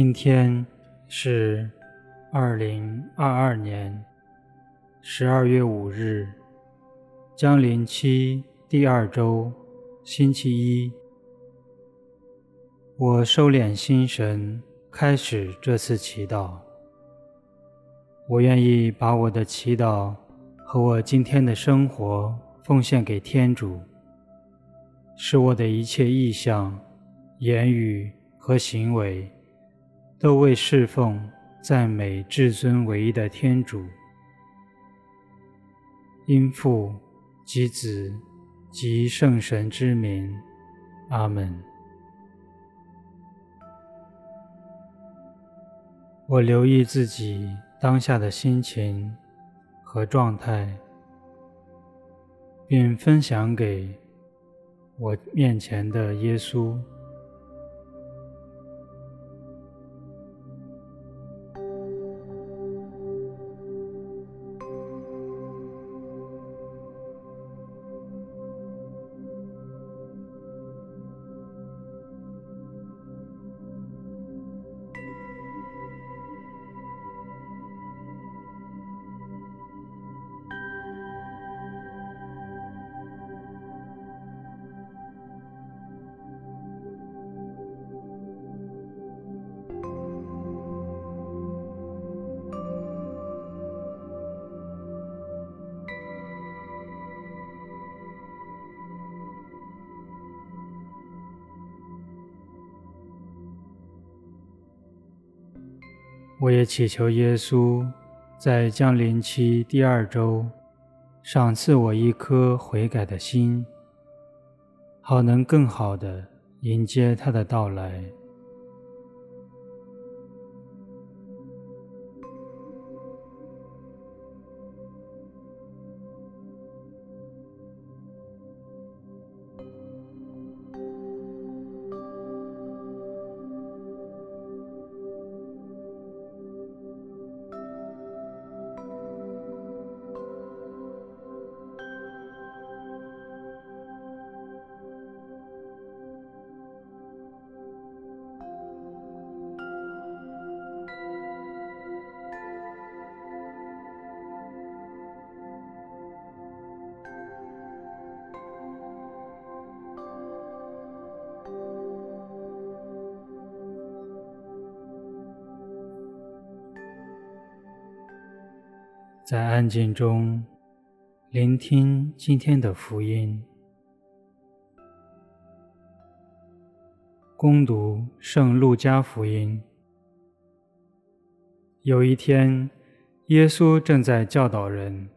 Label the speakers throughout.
Speaker 1: 今天是二零二二年十二月五日，将临期第二周，星期一。我收敛心神，开始这次祈祷。我愿意把我的祈祷和我今天的生活奉献给天主，使我的一切意向、言语和行为，都为侍奉、赞美至尊唯一的天主。因父及子及圣神之名，阿门。我留意自己当下的心情和状态，并分享给我面前的耶稣。我也祈求耶稣在降临期第二周，赏赐我一颗悔改的心，好能更好的迎接他的到来。在安静中聆听今天的福音，恭读圣路加福音。有一天，耶稣正在教导人，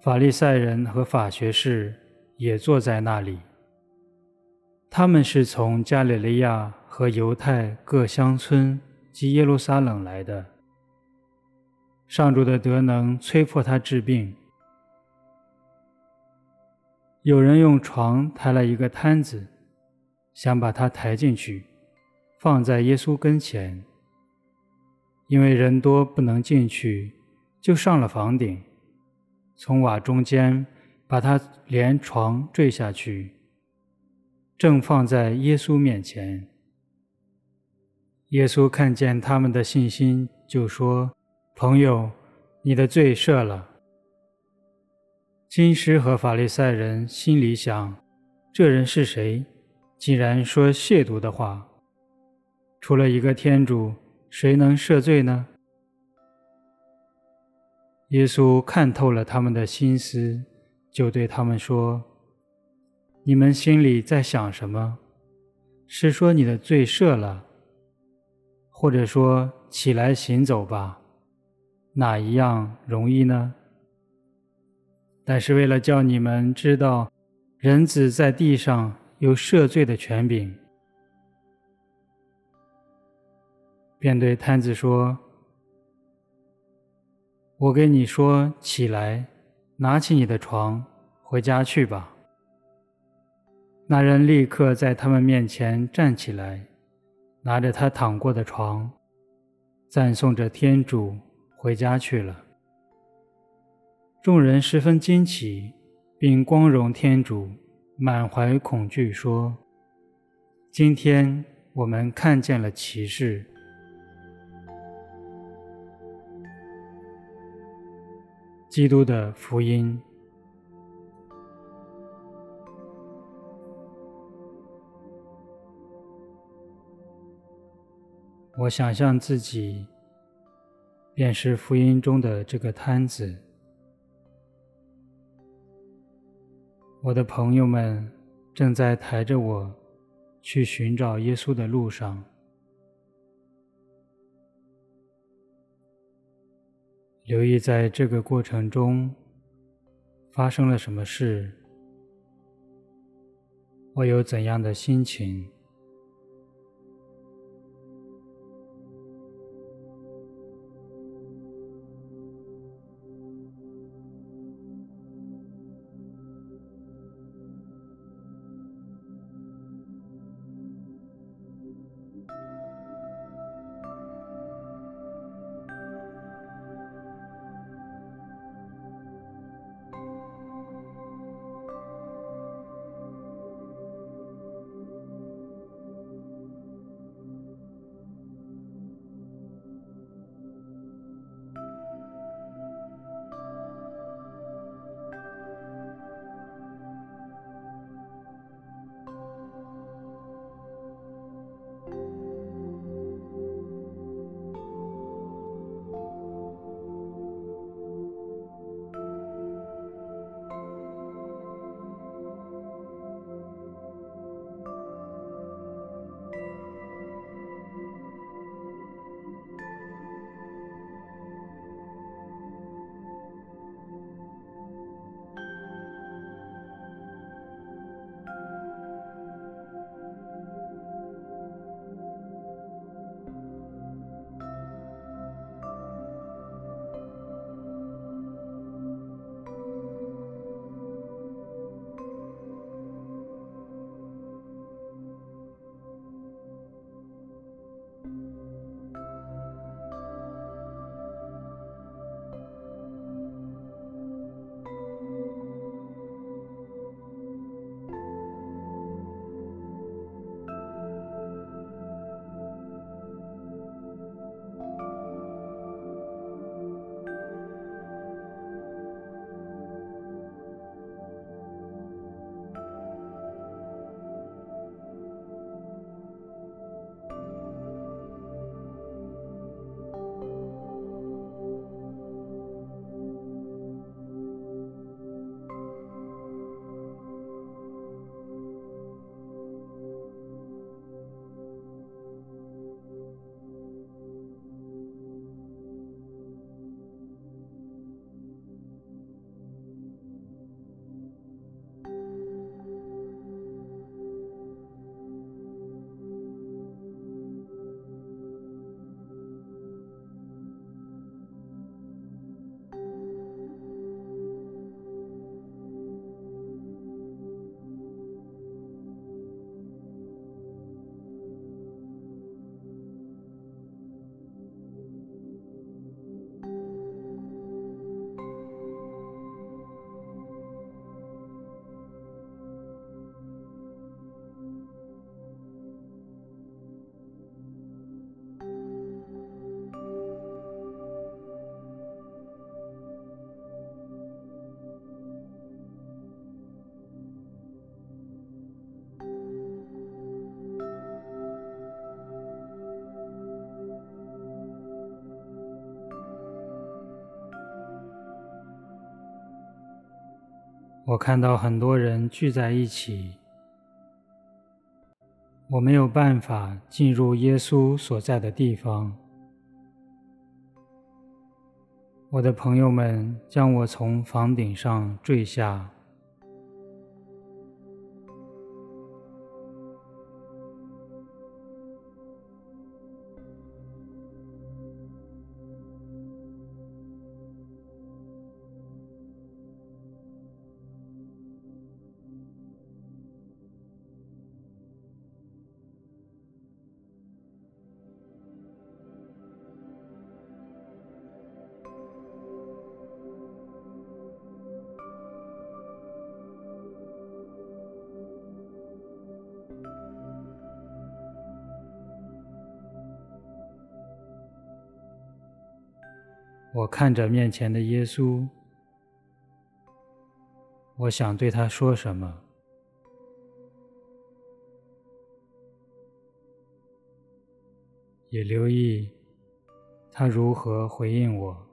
Speaker 1: 法利赛人和法学士也坐在那里。他们是从加里利亚和犹太各乡村及耶路撒冷来的。上主的德能催迫他治病。有人用床抬了一个摊子，想把他抬进去，放在耶稣跟前。因为人多不能进去，就上了房顶，从瓦中间把他连床坠下去，正放在耶稣面前。耶稣看见他们的信心，就说。朋友，你的罪赦了。经师和法利赛人心里想：这人是谁？竟然说亵渎的话。除了一个天主，谁能赦罪呢？耶稣看透了他们的心思，就对他们说：“你们心里在想什么？是说你的罪赦了，或者说起来行走吧？”哪一样容易呢？但是为了叫你们知道，人子在地上有赦罪的权柄，便对瘫子说：“我给你说，起来，拿起你的床，回家去吧。”那人立刻在他们面前站起来，拿着他躺过的床，赞颂着天主。回家去了。众人十分惊奇并光荣天主满怀恐惧说今天我们看见了骑士基督的福音。我想象自己便是福音中的这个摊子，我的朋友们正在抬着我去寻找耶稣的路上。留意在这个过程中发生了什么事，我有怎样的心情。我看到很多人聚在一起，我没有办法进入耶稣所在的地方。我的朋友们将我从房顶上坠下。我看着面前的耶稣我想对他说什么？也留意他如何回应我。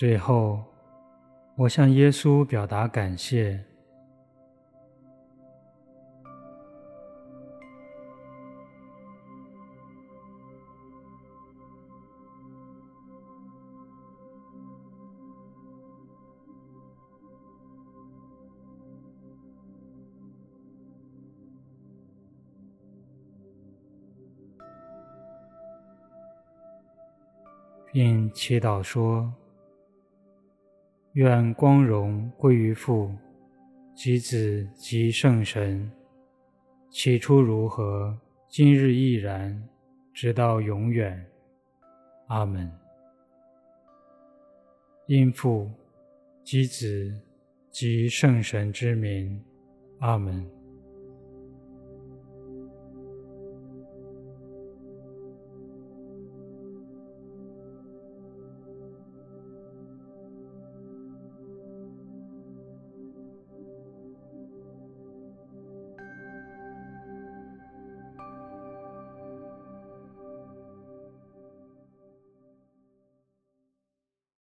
Speaker 1: 最后，我向耶稣表达感谢，并祈祷说。愿光荣归于父、及子、及圣神，起初如何，今日亦然，直到永远。阿门。因父、及子、及圣神之名。阿门。